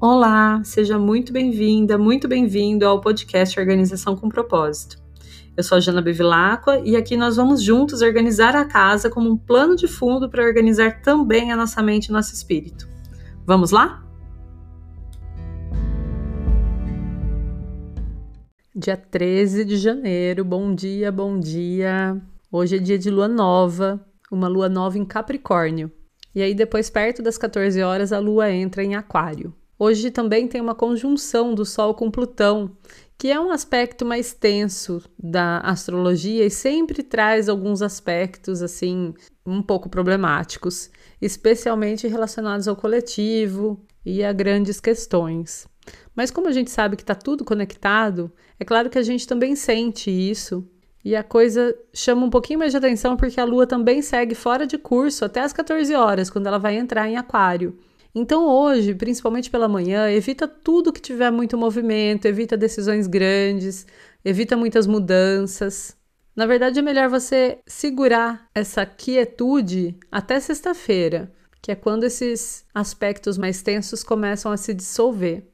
Olá, seja muito bem-vinda, muito bem-vindo ao podcast Organização com Propósito. Eu sou a Jana Bevilacqua e aqui nós vamos juntos organizar a casa como um plano de fundo para organizar também a nossa mente e nosso espírito. Vamos lá? Dia 13 de janeiro, bom dia, bom dia. Hoje é dia de lua nova, uma lua nova em Capricórnio. E aí, depois, perto das 14 horas, a lua entra em Aquário. Hoje também tem uma conjunção do Sol com Plutão, que é um aspecto mais tenso da astrologia e sempre traz alguns aspectos assim um pouco problemáticos, especialmente relacionados ao coletivo e a grandes questões. Mas como a gente sabe que está tudo conectado, é claro que a gente também sente isso. E a coisa chama um pouquinho mais de atenção porque a lua também segue fora de curso até as 14 horas, quando ela vai entrar em Aquário. Então hoje, principalmente pela manhã, evita tudo que tiver muito movimento, evita decisões grandes, evita muitas mudanças. Na verdade, é melhor você segurar essa quietude até sexta-feira, que é quando esses aspectos mais tensos começam a se dissolver.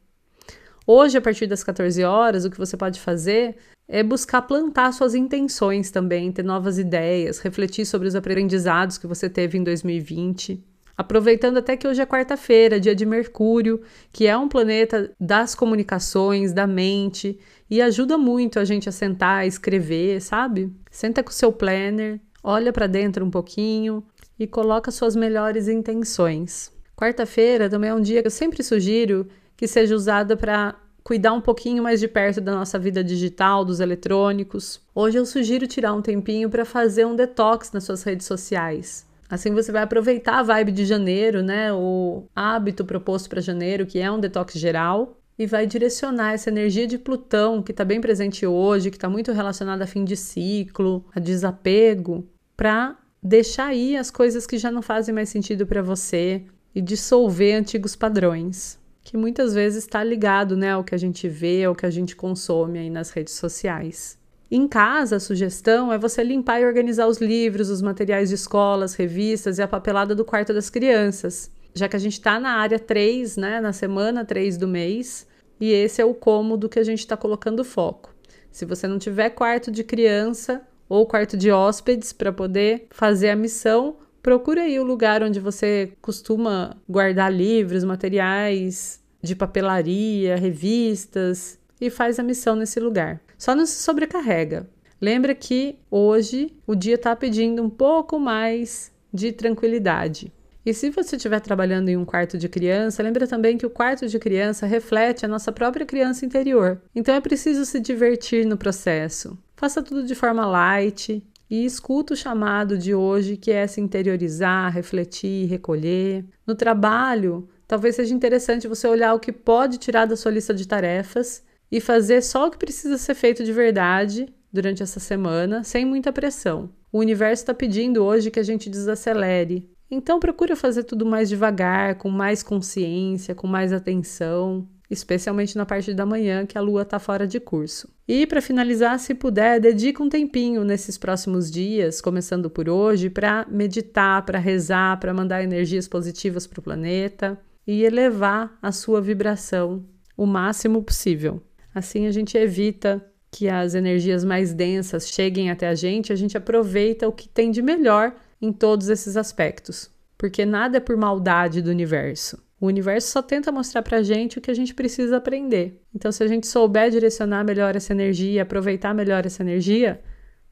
Hoje, a partir das 14 horas, o que você pode fazer é buscar plantar suas intenções também, ter novas ideias, refletir sobre os aprendizados que você teve em 2020. Aproveitando até que hoje é quarta-feira, dia de Mercúrio, que é um planeta das comunicações, da mente, e ajuda muito a gente a sentar, a escrever, sabe? Senta com o seu planner, olha para dentro um pouquinho e coloca suas melhores intenções. Quarta-feira também é um dia que eu sempre sugiro que seja usada para cuidar um pouquinho mais de perto da nossa vida digital, dos eletrônicos. Hoje eu sugiro tirar um tempinho para fazer um detox nas suas redes sociais. Assim você vai aproveitar a vibe de janeiro, né? O hábito proposto para janeiro, que é um detox geral, e vai direcionar essa energia de Plutão, que está bem presente hoje, que está muito relacionada a fim de ciclo, a desapego, para deixar aí as coisas que já não fazem mais sentido para você e dissolver antigos padrões, que muitas vezes está ligado né, ao que a gente vê, ao que a gente consome aí nas redes sociais. Em casa, a sugestão é você limpar e organizar os livros, os materiais de escolas, revistas e a papelada do quarto das crianças, já que a gente está na área 3, né, na semana 3 do mês, e esse é o cômodo que a gente está colocando foco. Se você não tiver quarto de criança ou quarto de hóspedes para poder fazer a missão, procure aí o lugar onde você costuma guardar livros, materiais de papelaria, revistas e faz a missão nesse lugar. Só não se sobrecarrega. Lembra que hoje o dia está pedindo um pouco mais de tranquilidade. E se você estiver trabalhando em um quarto de criança, lembra também que o quarto de criança reflete a nossa própria criança interior. Então é preciso se divertir no processo. Faça tudo de forma light e escuta o chamado de hoje, que é se interiorizar, refletir, recolher. No trabalho, talvez seja interessante você olhar o que pode tirar da sua lista de tarefas e fazer só o que precisa ser feito de verdade durante essa semana, sem muita pressão. O universo está pedindo hoje que a gente desacelere. Então procura fazer tudo mais devagar, com mais consciência, com mais atenção, especialmente na parte da manhã que a lua está fora de curso. E para finalizar, se puder, dedica um tempinho nesses próximos dias, começando por hoje, para meditar, para rezar, para mandar energias positivas para o planeta e elevar a sua vibração o máximo possível. Assim a gente evita que as energias mais densas cheguem até a gente, a gente aproveita o que tem de melhor em todos esses aspectos, porque nada é por maldade do universo. O universo só tenta mostrar pra gente o que a gente precisa aprender. Então, se a gente souber direcionar melhor essa energia, aproveitar melhor essa energia,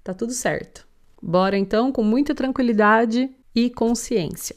tá tudo certo. Bora então com muita tranquilidade e consciência.